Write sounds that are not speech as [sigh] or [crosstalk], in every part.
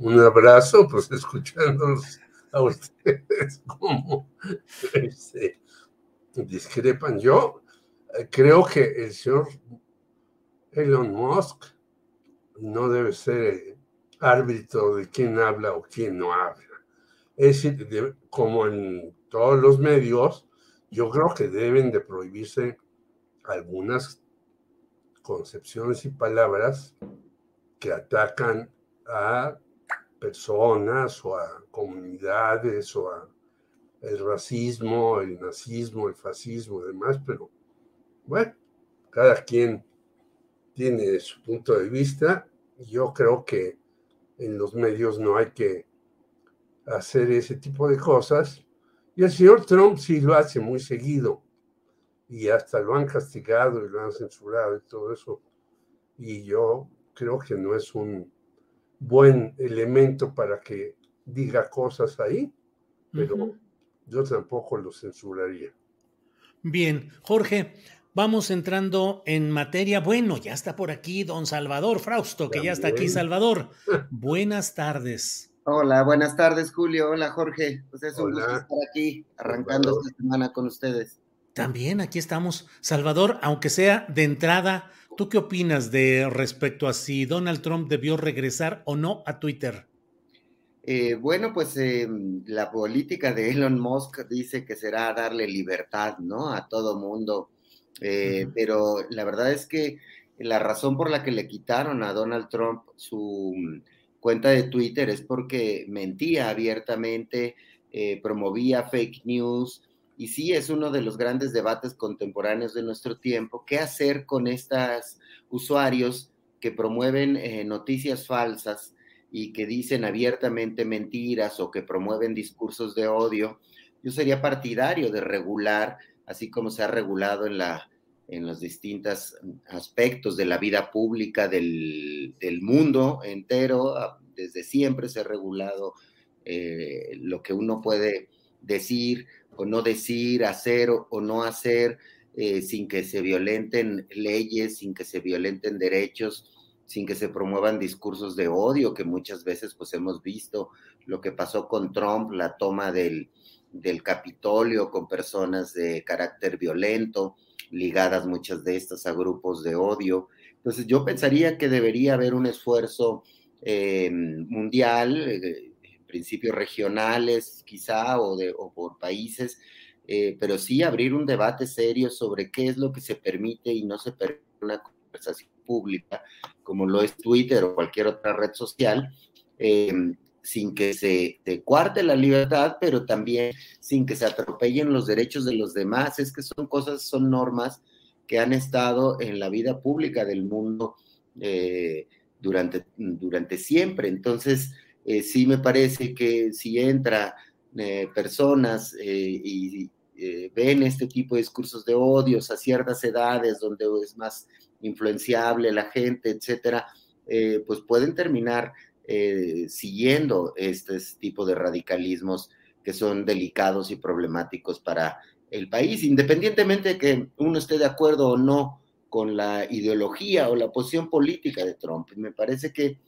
Un abrazo, pues escuchándolos a ustedes [laughs] como este, discrepan. Yo eh, creo que el señor Elon Musk no debe ser árbitro de quién habla o quién no habla. Es decir, de- como en todos los medios, yo creo que deben de prohibirse algunas concepciones y palabras que atacan a personas o a comunidades o a el racismo, el nazismo, el fascismo y demás, pero bueno, cada quien tiene su punto de vista. Yo creo que en los medios no hay que hacer ese tipo de cosas. Y el señor Trump sí lo hace muy seguido y hasta lo han castigado y lo han censurado y todo eso. Y yo creo que no es un buen elemento para que diga cosas ahí, pero yo tampoco lo censuraría. Bien, Jorge, vamos entrando en materia. Bueno, ya está por aquí don Salvador Frausto, que ya está aquí. Salvador. [laughs] Buenas tardes. Hola, buenas tardes, Julio. Hola, Jorge. Pues es un Hola. gusto estar aquí, arrancando Salvador. esta semana con ustedes. También aquí estamos. Salvador, aunque sea de entrada, ¿tú qué opinas de respecto a si Donald Trump debió regresar o no a Twitter? Eh, bueno, pues eh, la política de Elon Musk dice que será darle libertad, ¿no? A todo mundo. Eh. Pero la verdad es que la razón por la que le quitaron a Donald Trump su mm, cuenta de Twitter es porque mentía abiertamente, eh, promovía fake news. Y sí, es uno de los grandes debates contemporáneos de nuestro tiempo. ¿Qué hacer con estos usuarios que promueven eh, noticias falsas? y que dicen abiertamente mentiras o que promueven discursos de odio, yo sería partidario de regular, así como se ha regulado en, la, en los distintos aspectos de la vida pública del, del mundo entero, a- desde siempre se ha regulado eh, lo que uno puede decir o no decir, hacer o, no hacer, eh, sin que se violenten leyes, sin que se violenten derechos sin que se promuevan discursos de odio, que muchas veces pues hemos visto lo que pasó con Trump, la toma del, del Capitolio con personas de carácter violento, ligadas muchas de estas a grupos de odio. Entonces yo pensaría que debería haber un esfuerzo eh, mundial, eh, principios regionales quizá o, por países, eh, pero sí abrir un debate serio sobre qué es lo que se permite y no se permite una conversación pública, como lo es Twitter o cualquier otra red social, eh, sin que se te cuarte la libertad, pero también sin que se atropellen los derechos de los demás. Es que son cosas, son normas que han estado en la vida pública del mundo eh, durante siempre. Entonces, eh, sí me parece que si entra eh, personas eh, y eh, ven este tipo de discursos de odios a ciertas edades donde es más influenciable la gente, etcétera, pues pueden terminar siguiendo este tipo de radicalismos que son delicados y problemáticos para el país, independientemente de que uno esté de acuerdo o no con la ideología o la posición política de Trump. Me parece que,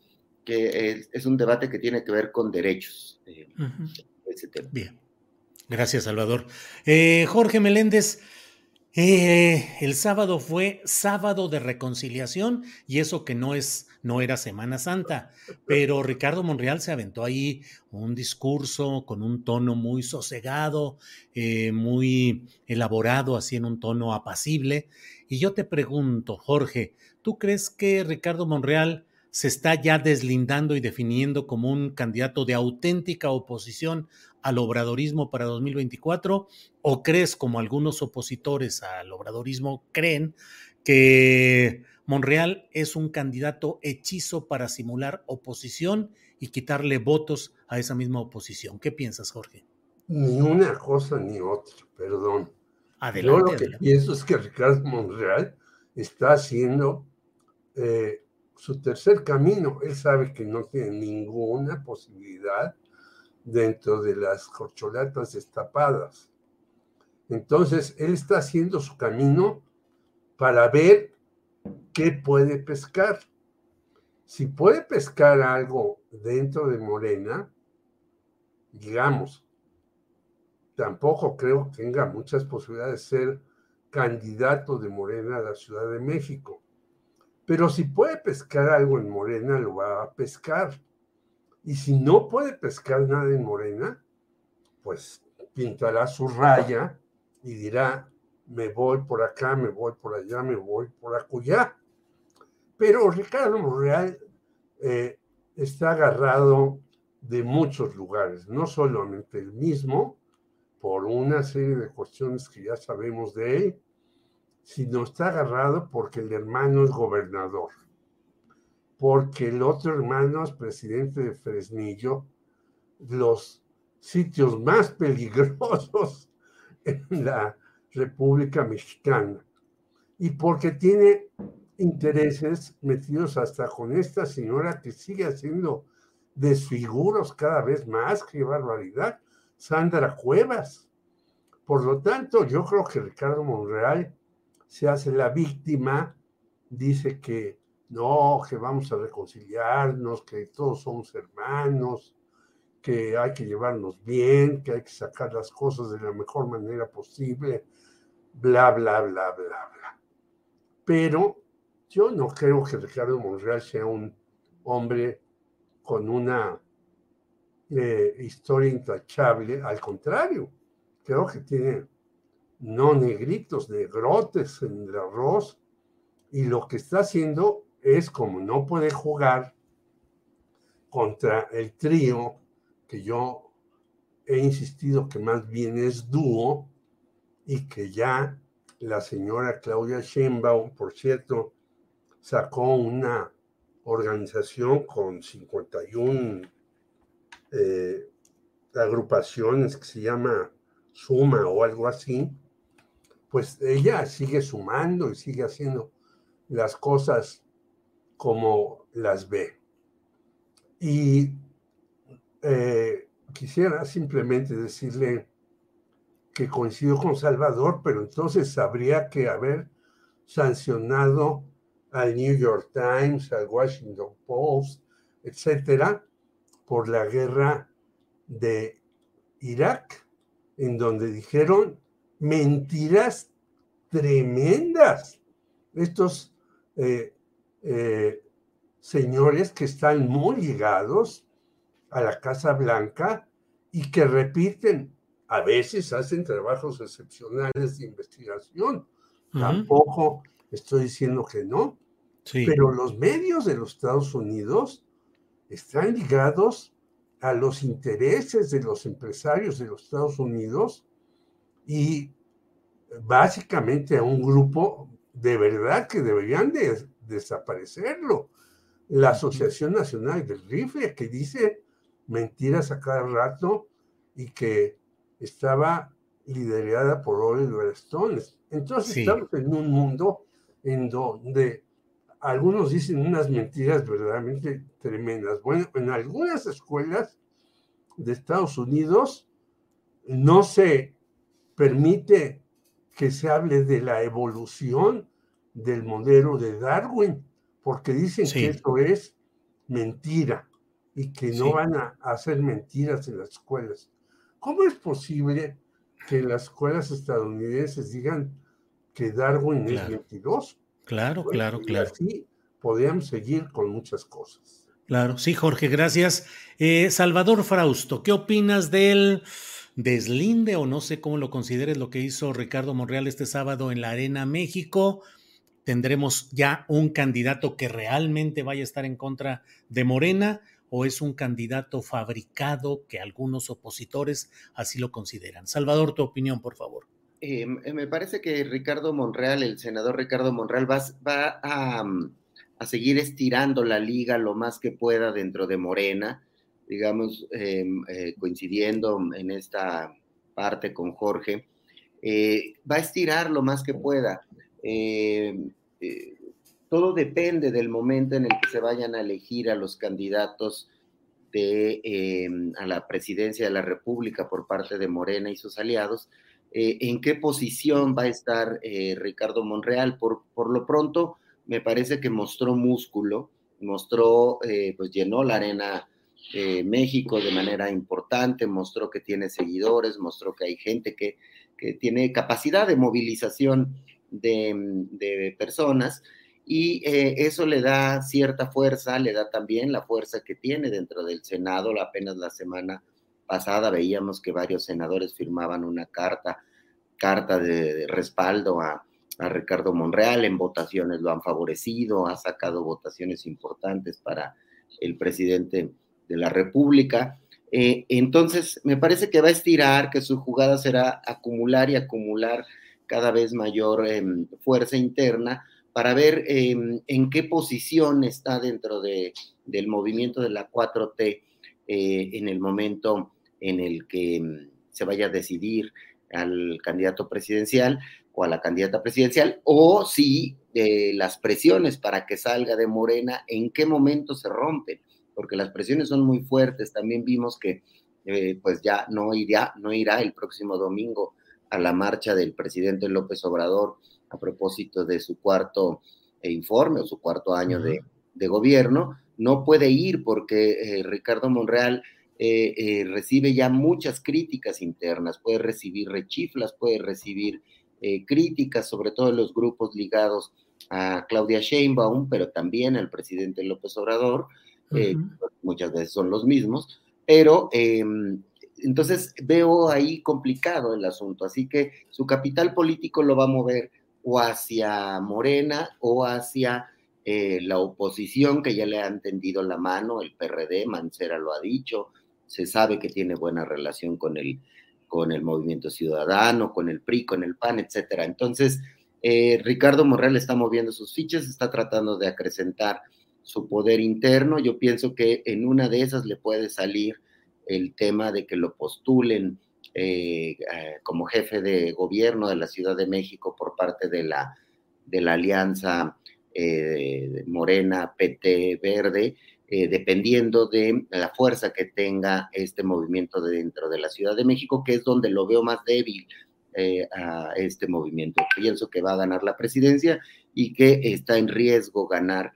que es, un debate que tiene que ver con derechos. Eh, ese tema. Bien. Gracias, Salvador. Eh, Jorge Meléndez, eh, el sábado fue sábado de reconciliación y eso que no es, no era Semana Santa, pero Ricardo Monreal se aventó ahí un discurso con un tono muy sosegado, eh, muy elaborado, así en un tono apacible. Y yo te pregunto, Jorge, ¿tú crees que Ricardo Monreal se está ya deslindando y definiendo como un candidato de auténtica oposición al obradorismo para 2024? ¿O crees, como algunos opositores al obradorismo creen, que Monreal es un candidato hechizo para simular oposición y quitarle votos a esa misma oposición? ¿Qué piensas, Jorge? Ni una cosa ni otra, perdón. Yo lo que pienso es que Ricardo Monreal está haciendo eh, su tercer camino. Él sabe que no tiene ninguna posibilidad dentro de las corcholatas destapadas. Entonces, él está haciendo su camino para ver qué puede pescar. Si puede pescar algo dentro de Morena, digamos, tampoco creo que tenga muchas posibilidades de ser candidato de Morena a la Ciudad de México. Pero si puede pescar algo en Morena, lo va a pescar. Y si no puede pescar nada en Morena, pues pintará su raya y dirá, me voy por acá, me voy por allá, me voy por acullá. Pero Ricardo Monreal eh, está agarrado de muchos lugares, no solamente el mismo, por una serie de cuestiones que ya sabemos de él, sino está agarrado porque el hermano es gobernador porque el otro hermano es presidente de Fresnillo, los sitios más [laughs] peligrosos en la República Mexicana, y porque tiene intereses metidos hasta con esta señora que sigue haciendo desfiguros cada vez más, qué barbaridad, Sandra Cuevas. Por lo tanto, yo creo que Ricardo Monreal se hace la víctima, dice que no, que vamos a reconciliarnos, que todos somos hermanos, que hay que llevarnos bien, que hay que sacar las cosas de la mejor manera posible, bla, bla, bla, bla, bla. Pero yo no creo que Ricardo Monreal sea un hombre con una eh, historia intachable, al contrario, creo que tiene no negritos, negrotes en el arroz, y lo que está haciendo es como no puede jugar contra el trío, que yo he insistido que más bien es dúo, y que ya la señora Claudia Sheinbaum, por cierto, sacó una organización con 51 eh, agrupaciones que se llama Suma o algo así, pues ella sigue sumando y sigue haciendo las cosas como las ve. Y eh, quisiera simplemente decirle que coincido con Salvador, pero entonces habría que haber sancionado al New York Times, al Washington Post, etcétera, por la guerra de Irak, en donde dijeron mentiras tremendas. Estos eh, eh, señores que están muy ligados a la Casa Blanca y que repiten, a veces hacen trabajos excepcionales de investigación. Tampoco estoy diciendo que no, pero los medios de los Estados Unidos están ligados a los intereses de los empresarios de los Estados Unidos y básicamente a un grupo de verdad que deberían de desaparecerlo. La Asociación Nacional del Rifle, que dice mentiras a cada rato y que estaba liderada por Oliver Stone. Entonces estamos en un mundo en donde algunos dicen unas mentiras verdaderamente tremendas. Bueno, en algunas escuelas de Estados Unidos no se permite que se hable de la evolución del modelo de Darwin, porque dicen que eso es mentira y que no van a hacer mentiras en las escuelas. ¿Cómo es posible que las escuelas estadounidenses digan que Darwin es mentiroso? Claro, claro, claro. Así podríamos seguir con muchas cosas. Claro, sí, Jorge, gracias. Eh, Salvador Frausto, ¿qué opinas del deslinde o no sé cómo lo consideres lo que hizo Ricardo Monreal este sábado en la Arena México? ¿Tendremos ya un candidato que realmente vaya a estar en contra de Morena o es un candidato fabricado que algunos opositores así lo consideran? Salvador, tu opinión, por favor. Eh, me parece que Ricardo Monreal, el senador Ricardo Monreal, va, a, a, seguir estirando la liga lo más que pueda dentro de Morena digamos, em, eh, coincidiendo en esta parte con Jorge, eh, va a estirar lo más que pueda. Em, eh, todo depende del momento en el que se vayan a elegir a los candidatos de, em, a la presidencia de la República por parte de Morena y sus aliados, en qué posición va a estar Ricardo Monreal. Por, por lo pronto, me parece que mostró músculo, mostró, pues llenó la arena eh, México de manera importante, mostró que tiene seguidores, mostró que hay gente que, tiene capacidad de movilización de, personas y eh, eso le da cierta fuerza, le da también la fuerza que tiene dentro del Senado. Apenas la semana pasada veíamos que varios senadores firmaban una carta, carta de, respaldo a, a Ricardo Monreal, en votaciones lo han favorecido, ha sacado votaciones importantes para el presidente de la República. Eh, entonces, me parece que va a estirar, que su jugada será acumular y acumular cada vez mayor em, fuerza interna para ver em, en qué posición está dentro de, del movimiento de la 4T eh, en el momento en el que em, se vaya a decidir al candidato presidencial o a la candidata presidencial, o si eh, las presiones para que salga de Morena, en qué momento se rompen porque las presiones son muy fuertes. También vimos que eh, pues ya no irá, no irá el próximo domingo a la marcha del presidente López Obrador a propósito de su cuarto eh, informe o su cuarto año de, gobierno. No puede ir porque eh, Ricardo Monreal recibe ya muchas críticas internas, puede recibir rechiflas, puede recibir críticas, sobre todo en los grupos ligados a Claudia Sheinbaum, pero también al presidente López Obrador. Eh, muchas veces son los mismos, pero em, entonces veo ahí complicado el asunto, así que su capital político lo va a mover o hacia Morena o hacia eh, la oposición que ya le han tendido la mano, el PRD, Mancera lo ha dicho, se sabe que tiene buena relación con el, con el movimiento ciudadano, con el PRI, con el PAN, etcétera. Entonces, eh, Ricardo Morrell está moviendo sus fichas, está tratando de acrecentar su poder interno. Yo pienso que en una de esas le puede salir el tema de que lo postulen eh, eh, como jefe de gobierno de la Ciudad de México por parte de la, de la alianza eh, Morena, PT, Verde, dependiendo de la fuerza que tenga este movimiento dentro de la Ciudad de México, que es donde lo veo más débil a este movimiento. Pienso que va a ganar la presidencia y que está en riesgo ganar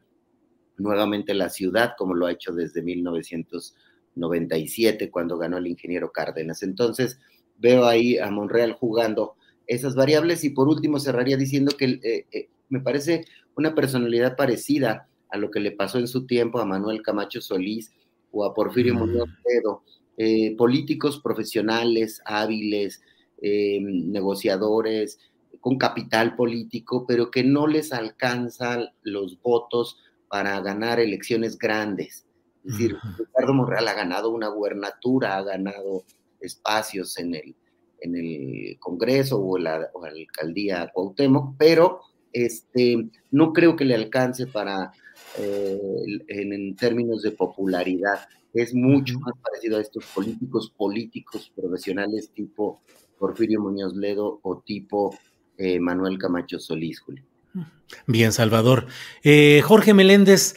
nuevamente la ciudad, como lo ha hecho desde 1997, cuando ganó el ingeniero Cárdenas. Entonces, veo ahí a Monreal jugando esas variables y por último cerraría diciendo que eh, eh, me parece una personalidad parecida a lo que le pasó en su tiempo a Manuel Camacho Solís o a Porfirio mm. Muñoz Ledo, eh, políticos profesionales, hábiles, negociadores, con capital político, pero que no les alcanzan los votos para ganar elecciones grandes. Es decir, Ricardo Monreal ha ganado una gubernatura, ha ganado espacios en el, en el Congreso o la, alcaldía Cuauhtémoc, pero este, no creo que le alcance para, eh, en, términos de popularidad. Es mucho más parecido a estos políticos, políticos profesionales tipo Porfirio Muñoz Ledo o tipo eh, Manuel Camacho Solís, Julio. Bien, Salvador. Eh, Jorge Meléndez,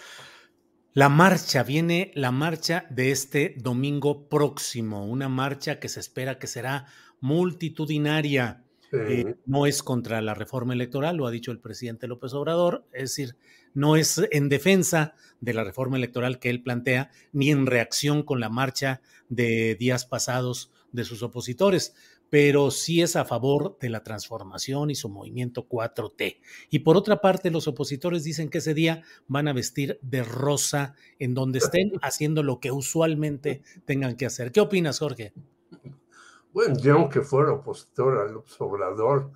la marcha, viene la marcha de este domingo próximo, una marcha que se espera que será multitudinaria. Eh, no es contra la reforma electoral, lo ha dicho el presidente López Obrador, es decir, no es en defensa de la reforma electoral que él plantea, ni en reacción con la marcha de días pasados de sus opositores, pero sí es a favor de la transformación y su movimiento 4T. Y por otra parte, los opositores dicen que ese día van a vestir de rosa en donde estén [laughs] haciendo lo que usualmente tengan que hacer. ¿Qué opinas, Jorge? Bueno, yo aunque fuera opositor al observador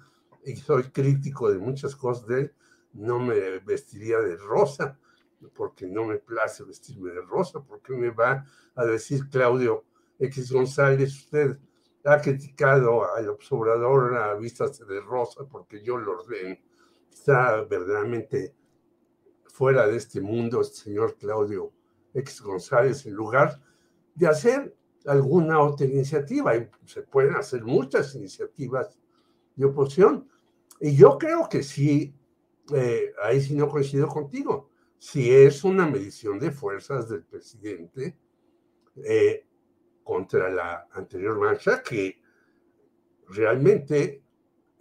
y soy crítico de muchas cosas de él, no me vestiría de rosa, porque no me place vestirme de rosa, porque me va a decir Claudio X González, usted ha criticado al observador a vistas de rosa porque yo lo ordeno. Está verdaderamente fuera de este mundo el señor Claudio X González en lugar de hacer alguna otra iniciativa. Y se pueden hacer muchas iniciativas de oposición. Y yo creo que sí, eh, ahí sí no coincido contigo. Si es una medición de fuerzas del presidente eh, contra la anterior marcha que realmente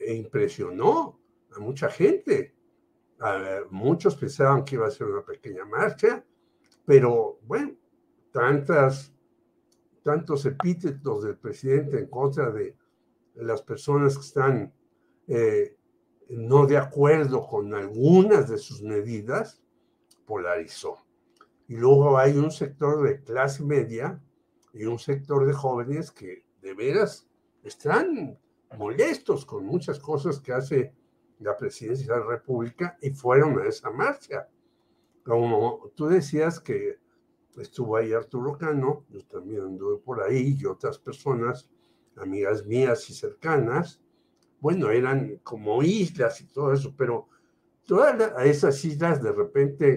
impresionó a mucha gente. muchos pensaban que iba a ser una pequeña marcha, pero bueno, tantas tantos epítetos del presidente en contra de las personas que están eh, no de acuerdo con algunas de sus medidas, polarizó. Y luego hay un sector de clase media y un sector de jóvenes que de veras están molestos con muchas cosas que hace la presidencia de la República y fueron a esa marcha. Como tú decías que estuvo ahí Arturo Cano, yo también anduve por ahí y otras personas, amigas mías y cercanas, bueno, eran como islas y todo eso, pero todas esas islas de repente...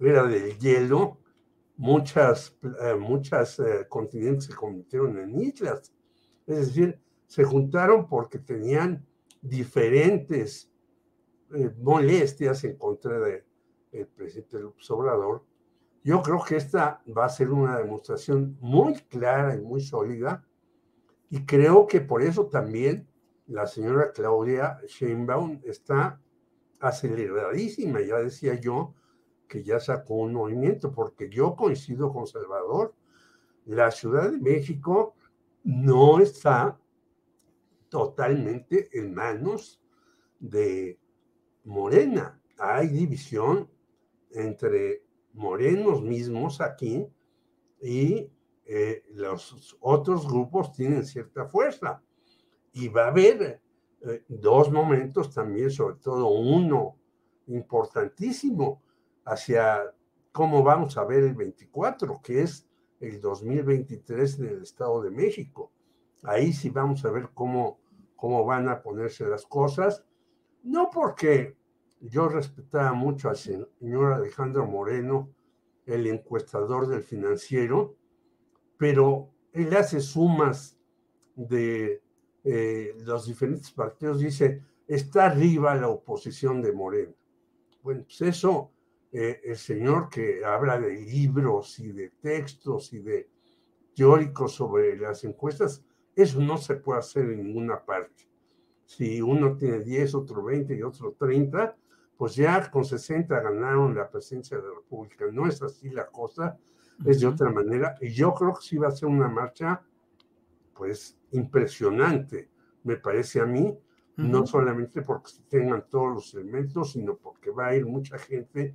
era del hielo, muchas, eh, muchas eh, continentes se convirtieron en islas. Es decir, se juntaron porque tenían diferentes eh, molestias en contra del de presidente López Obrador. Yo creo que esta va a ser una demostración muy clara y muy sólida y creo que por eso también la señora Claudia Sheinbaum está aceleradísima, ya decía yo, que ya sacó un movimiento, porque yo coincido con Salvador, la Ciudad de México no está totalmente en manos de Morena. Hay división entre morenos mismos aquí y eh, los otros grupos tienen cierta fuerza. Y va a haber eh, dos momentos también, sobre todo uno importantísimo, hacia cómo vamos a ver el 24, que es el 2023 en el Estado de México. Ahí sí vamos a ver cómo, cómo van a ponerse las cosas. No porque yo respetaba mucho al señor Alejandro Moreno, el encuestador del financiero, pero él hace sumas de eh, los diferentes partidos, dice, está arriba la oposición de Moreno. Bueno, pues eso eh, el señor que habla de libros y de textos y de teóricos sobre las encuestas, eso no se puede hacer en ninguna parte. Si uno tiene 10, otro 20 y otro 30, pues ya con 60 ganaron la presidencia de la República. No es así la cosa, es de otra manera. Y yo creo que sí va a ser una marcha, pues, impresionante, me parece a mí, no solamente porque tengan todos los elementos, sino porque va a ir mucha gente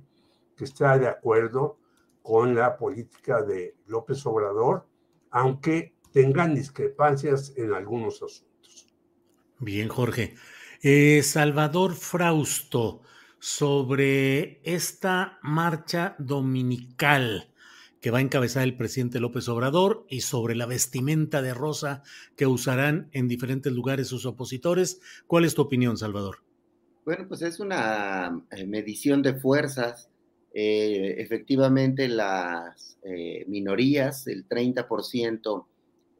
que está de acuerdo con la política de López Obrador, aunque tengan discrepancias en algunos asuntos. Bien, Jorge. Eh, Salvador Frausto, sobre esta marcha dominical que va a encabezar el presidente López Obrador y sobre la vestimenta de rosa que usarán en diferentes lugares sus opositores. ¿Cuál es tu opinión, Salvador? Bueno, pues es una eh, medición de fuerzas. Eh, efectivamente, las eh, minorías, el 30%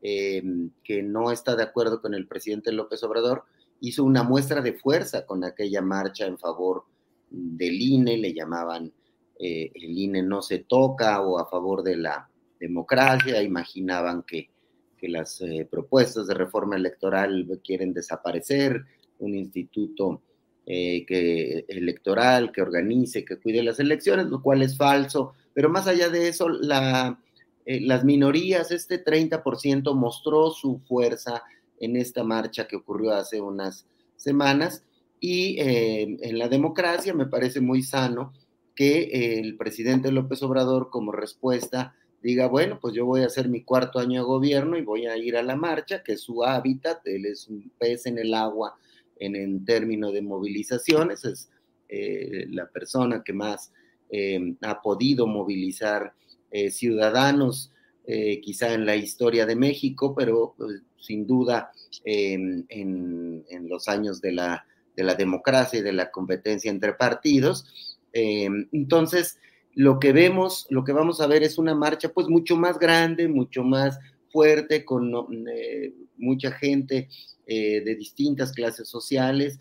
que no está de acuerdo con el presidente López Obrador, hizo una muestra de fuerza con aquella marcha en favor del INE, le llamaban eh, el INE no se toca o a favor de la democracia, imaginaban que, las eh, propuestas de reforma electoral quieren desaparecer, un instituto eh, que, electoral que organice, que cuide las elecciones, lo cual es falso, pero más allá de eso, la, las minorías, este 30% mostró su fuerza en esta marcha que ocurrió hace unas semanas. Y en la democracia me parece muy sano que el presidente López Obrador como respuesta diga, bueno, pues yo voy a hacer mi cuarto año de gobierno y voy a ir a la marcha, que es su hábitat, él es un pez en el agua en, en términos de movilizaciones, es eh, la persona que más eh, ha podido movilizar eh, ciudadanos, quizá en la historia de México, pero pues, sin duda en, en, los años de la, de la democracia y de la competencia entre partidos. Entonces, lo que vemos, lo que vamos a ver es una marcha pues mucho más grande, mucho más fuerte, con mucha gente eh, de distintas clases sociales,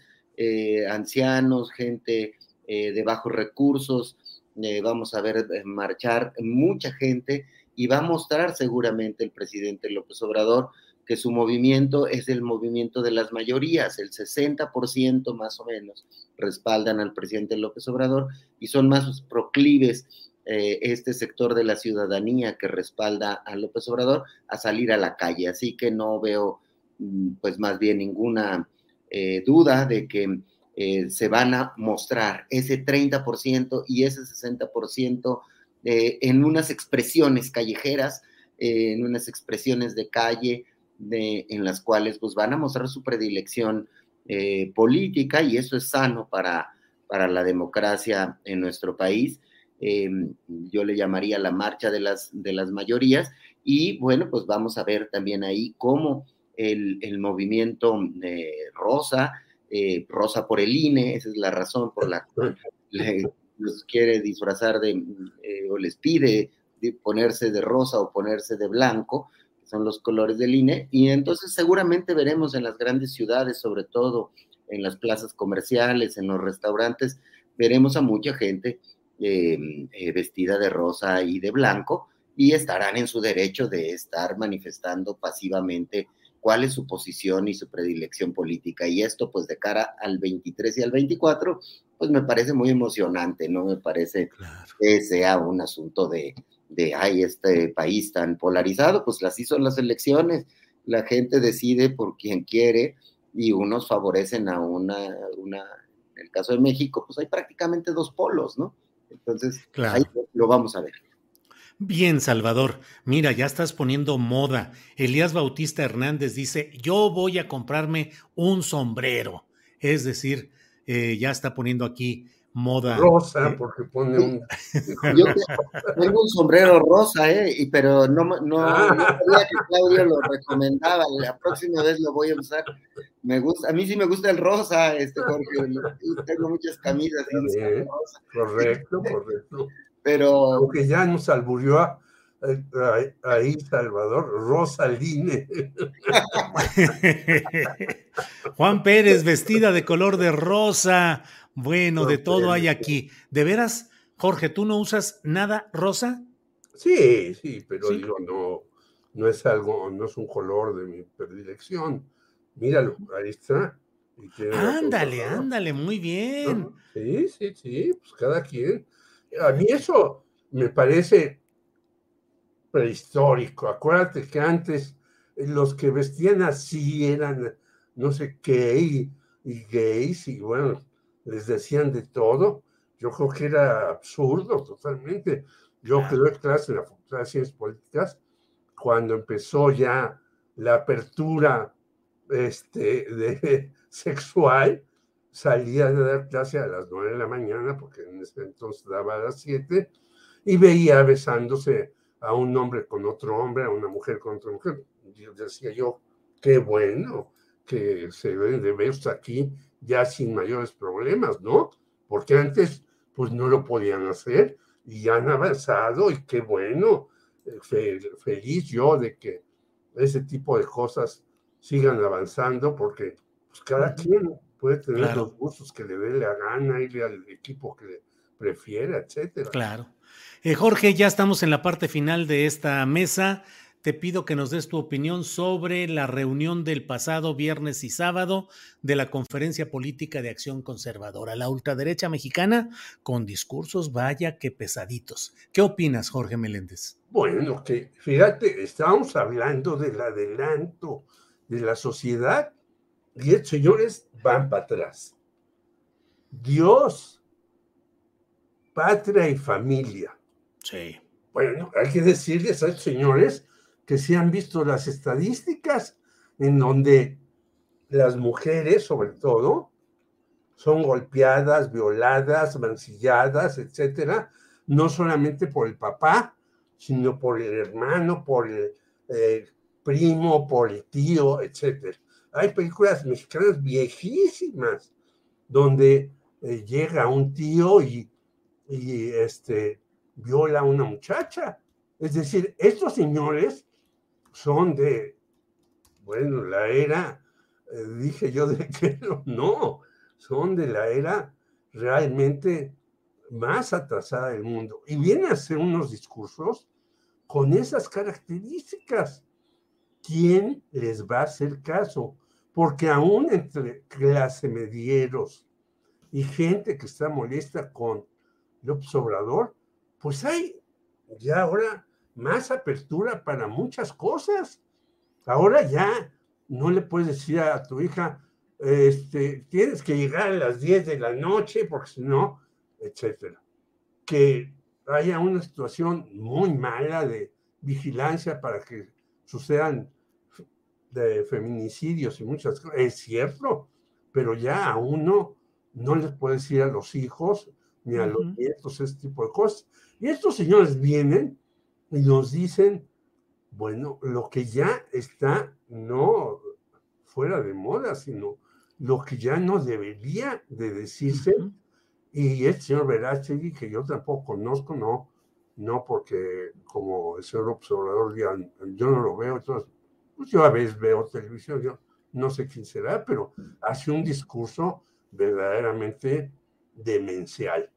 ancianos, gente de bajos recursos, vamos a ver marchar mucha gente y va a mostrar seguramente el presidente López Obrador que su movimiento es el movimiento de las mayorías, el 60% más o menos respaldan al presidente López Obrador y son más proclives eh, este sector de la ciudadanía que respalda a López Obrador a salir a la calle. Así que no veo pues más bien ninguna eh, duda de que eh, se van a mostrar ese 30% y ese 60% en unas expresiones callejeras, en unas expresiones de calle, en las cuales pues, van a mostrar su predilección eh, política y eso es sano para, para la democracia en nuestro país. Eh, yo le llamaría la marcha de las, de las mayorías y bueno, pues vamos a ver también ahí cómo el, el movimiento Rosa, eh, Rosa por el INE, esa es la razón por la [laughs] cual los quiere disfrazar de, o les pide ponerse de rosa o ponerse de blanco, son los colores del INE, y entonces seguramente veremos en las grandes ciudades, sobre todo en las plazas comerciales, en los restaurantes, veremos a mucha gente eh, eh, vestida de rosa y de blanco, y estarán en su derecho de estar manifestando pasivamente cuál es su posición y su predilección política. Y esto, pues de cara al 23 y al 24, pues me parece muy emocionante, ¿no? Me parece que sea un asunto de, de, ay, este país tan polarizado, pues así son las elecciones, la gente decide por quien quiere y unos favorecen a una, una, en el caso de México, pues hay prácticamente dos polos, ¿no? Entonces, ahí lo vamos a ver. Bien, Salvador. Mira, ya estás poniendo moda. Elías Bautista Hernández dice, yo voy a comprarme un sombrero. Es decir, eh, ya está poniendo aquí moda. Rosa, porque pone un. [laughs] Yo tengo un sombrero rosa, ¿eh? pero no, no, ah. sabía que Claudio lo recomendaba. La próxima vez lo voy a usar. Me gusta, a mí sí me gusta el rosa, este, porque tengo muchas camisas. correcto, correcto. Pero. Aunque ya nos alburió ahí Salvador Rosaline. [laughs] Juan Pérez vestida de color de rosa. Bueno, de todo hay aquí. ¿De veras, Jorge, tú no usas nada rosa? Sí, sí, pero digo, no, no es algo, no es un color de mi predilección. Míralo, ahí está. Ándale, ándale, muy bien. Sí, sí, sí, pues cada quien. A mí eso me parece prehistórico. Acuérdate que antes eh, los que vestían así eran no sé qué y, gays y bueno, les decían de todo. Yo creo que era absurdo totalmente. Yo creo que clase en la Facultad de Ciencias Políticas, cuando empezó ya la apertura este, de, [laughs] sexual, salía de dar clase a las nueve de la mañana, porque en ese entonces daba a las siete, y veía besándose a un hombre con otro hombre, a una mujer con otra mujer. Decía yo, qué bueno que se ven de besos aquí ya sin mayores problemas, ¿no? Porque antes pues no lo podían hacer y han avanzado y qué bueno, eh, feliz yo de que ese tipo de cosas sigan avanzando porque pues, cada quien puede tener los gustos que le dé la gana, irle al equipo que le prefiera, etcétera. Claro. Eh, Jorge, ya estamos en la parte final de esta mesa. Te pido que nos des tu opinión sobre la reunión del pasado viernes y sábado de la Conferencia Política de Acción Conservadora, la ultraderecha mexicana, con discursos vaya que pesaditos. ¿Qué opinas, Jorge Meléndez? Bueno, que fíjate, estábamos hablando del adelanto de la sociedad y el señores van para atrás. Dios, patria y familia. Sí. Bueno, hay que decirles a estos señores que se han visto las estadísticas en donde las mujeres, sobre todo, son golpeadas, violadas, mancilladas, etcétera, no solamente por el papá, sino por el hermano, por el eh, primo, por el tío, etcétera. Hay películas mexicanas viejísimas donde eh, llega un tío y, y este, viola a una muchacha. Es decir, estos señores son de, bueno, la era, eh, dije yo de [laughs] que no, son de la era realmente más atrasada del mundo. Y viene a hacer unos discursos con esas características. ¿Quién les va a hacer caso? Porque aún entre clase medieros y gente que está molesta con López Obrador, pues hay ya ahora más apertura para muchas cosas. Ahora ya no le puedes decir a tu hija, este, tienes que llegar a las 10 de la noche porque si no, etcétera. Que haya una situación muy mala de vigilancia para que sucedan de feminicidios y muchas cosas, es cierto, pero ya a uno no les puede decir a los hijos ni a los nietos ese tipo de cosas. Y estos señores vienen y nos dicen, bueno, lo que ya está no fuera de moda, sino lo que ya no debería de decirse. Y el señor Verástegui, que yo tampoco conozco, no, no porque como el señor observador yo no lo veo, entonces, pues yo a veces veo televisión, yo no sé quién será, pero hace un discurso verdaderamente demencial.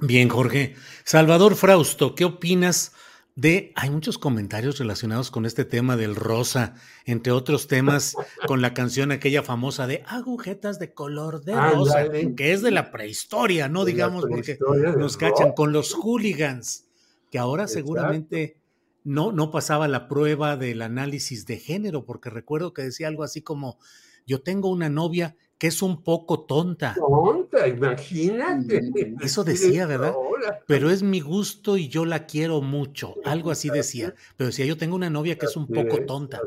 Bien, Jorge. Salvador Frausto, ¿qué opinas de... Hay muchos comentarios relacionados con este tema del rosa, entre otros temas con la canción aquella famosa de agujetas de color de rosa, que es de la prehistoria, ¿no? Digamos, porque nos cachan con los hooligans, que ahora seguramente no, no pasaba la prueba del análisis de género, porque recuerdo que decía algo así como, yo tengo una novia que es un poco tonta. Tonta, imagínate. Eso decía, ¿verdad? Pero es mi gusto y yo la quiero mucho. Algo así decía. Pero decía, yo tengo una novia que es un poco tonta.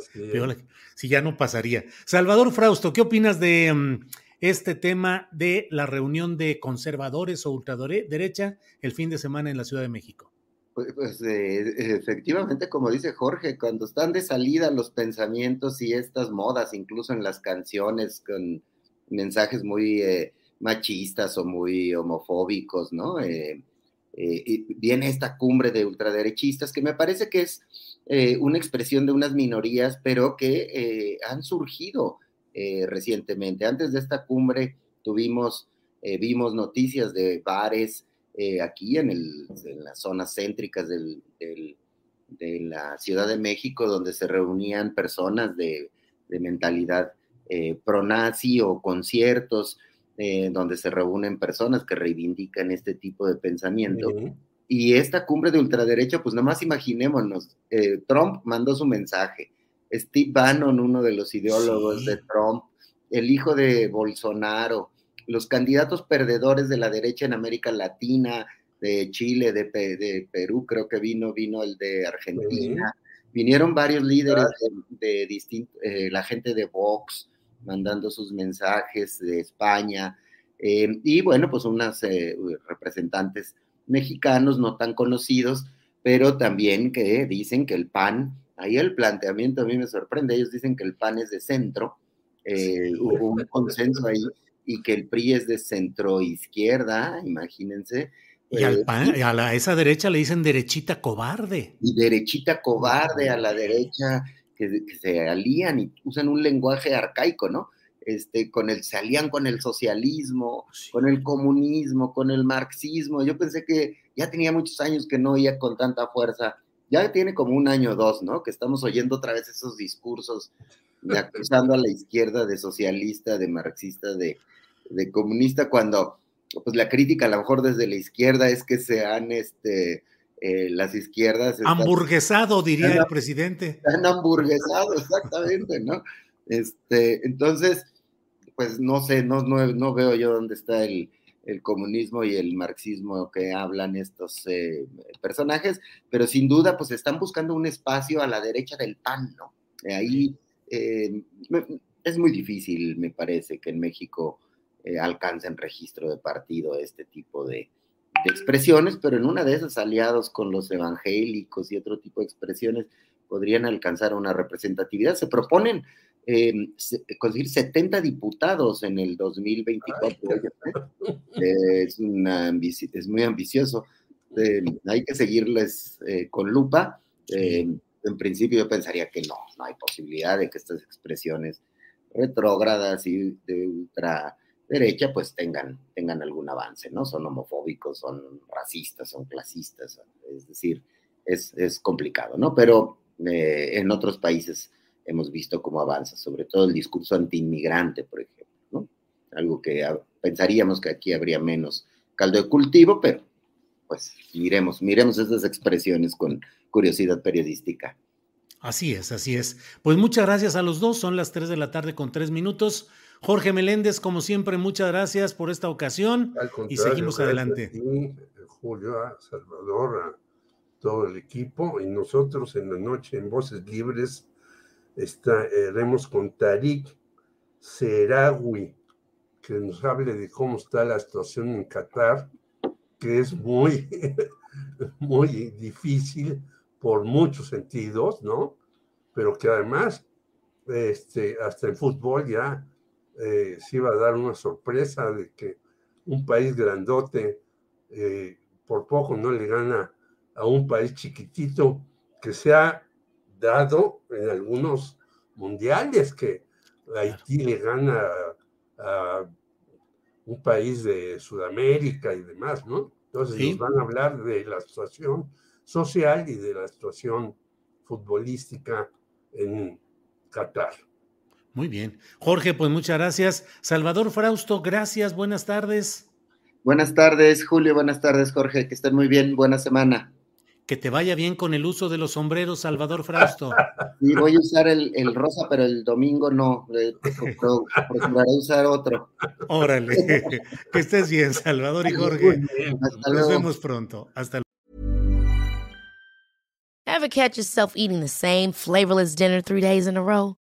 si ya no pasaría. Salvador Frausto, ¿qué opinas de mm, este tema de la reunión de conservadores o ultraderecha el fin de semana en la Ciudad de México? Pues, pues eh, efectivamente, como dice Jorge, cuando están de salida los pensamientos y estas modas, incluso en las canciones con mensajes muy eh, machistas o muy homofóbicos, ¿no? Eh, eh, viene esta cumbre de ultraderechistas que me parece que es una expresión de unas minorías, pero que han surgido recientemente. Antes de esta cumbre tuvimos, vimos noticias de bares aquí en, el, en, las zonas céntricas del, de la Ciudad de México, donde se reunían personas de, de mentalidad eh, pro-nazi o conciertos eh, donde se reúnen personas que reivindican este tipo de pensamiento. Y esta cumbre de ultraderecha, pues nomás imaginémonos, eh, Trump mandó su mensaje, Steve Bannon, uno de los ideólogos de Trump, el hijo de Bolsonaro, los candidatos perdedores de la derecha en América Latina, de Chile, de, de Perú, creo que vino, vino el de Argentina, vinieron varios líderes de, distintos, eh, la gente de Vox mandando sus mensajes de España, eh, y bueno, pues unas eh, representantes mexicanos no tan conocidos, pero también que dicen que el PAN, ahí el planteamiento a mí me sorprende, ellos dicen que el PAN es de centro, hubo un consenso ahí, y que el PRI es de centro izquierda, imagínense, y, al eh, a la, esa derecha le dicen derechita cobarde. Y derechita cobarde a la derecha, que, se alían y usan un lenguaje arcaico, ¿no? Este, con el, se alían con el socialismo, con el comunismo, con el marxismo. Yo pensé que ya tenía muchos años que no oía con tanta fuerza. Ya tiene como un año o dos, ¿no? Que estamos oyendo otra vez esos discursos de [laughs] acusando a la izquierda de socialista, de marxista, de, de comunista, cuando pues la crítica a lo mejor desde la izquierda es que se han, este, eh, las izquierdas... hamburguesado, diría el presidente. Han hamburguesado, exactamente, ¿no? Este, entonces, pues no sé, no, no, veo yo dónde está el, comunismo y el marxismo que hablan estos eh, personajes, pero sin duda, pues están buscando un espacio a la derecha del PAN, ¿no? Ahí eh, es muy difícil, me parece, que en México eh, alcancen registro de partido este tipo de, expresiones, pero en una de esas aliados con los evangélicos y otro tipo de expresiones podrían alcanzar una representatividad. Se proponen eh, conseguir 70 diputados en el 2024. Eh, es, es muy ambicioso. hay que seguirles con lupa. en principio yo pensaría que no, no hay posibilidad de que estas expresiones retrógradas y de ultra derecha, pues tengan, tengan algún avance, ¿no? Son homofóbicos, son racistas, son clasistas, es decir, es, es complicado, ¿no? Pero eh, en otros países hemos visto cómo avanza, sobre todo el discurso antiinmigrante, por ejemplo, ¿no? Algo que pensaríamos que aquí habría menos caldo de cultivo, pero pues miremos, miremos esas expresiones con curiosidad periodística. Así es, así es. Pues muchas gracias a los dos. Son las 3 de la tarde con tres minutos. Jorge Meléndez, como siempre, muchas gracias por esta ocasión y seguimos adelante. A Julio, a Salvador, a todo el equipo y nosotros en la noche en Voces Libres estaremos con Tarik Serawi, que nos hable de cómo está la situación en Qatar, que es muy, [laughs] muy difícil por muchos sentidos, ¿no? Pero que además, este, hasta el fútbol ya eh, se iba a dar una sorpresa de que un país grandote eh, por poco no le gana a un país chiquitito que se ha dado en algunos mundiales que Haití le gana a, un país de Sudamérica y demás, ¿no? Entonces nos van a hablar de la situación social y de la situación futbolística en Qatar. Muy bien. Jorge, pues muchas gracias. Salvador Frausto, gracias. Buenas tardes. Buenas tardes, Julio. Buenas tardes, Jorge. Que estén muy bien. Buena semana. Que te vaya bien con el uso de los sombreros, Salvador Frausto. [laughs] Sí, voy a usar el, rosa, pero el domingo no. Procuraré usar otro. Órale. [laughs] Que estés bien, Salvador y Jorge. Nos vemos pronto. Hasta luego. Ever catch yourself eating the same flavorless dinner three days in a row?